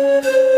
Música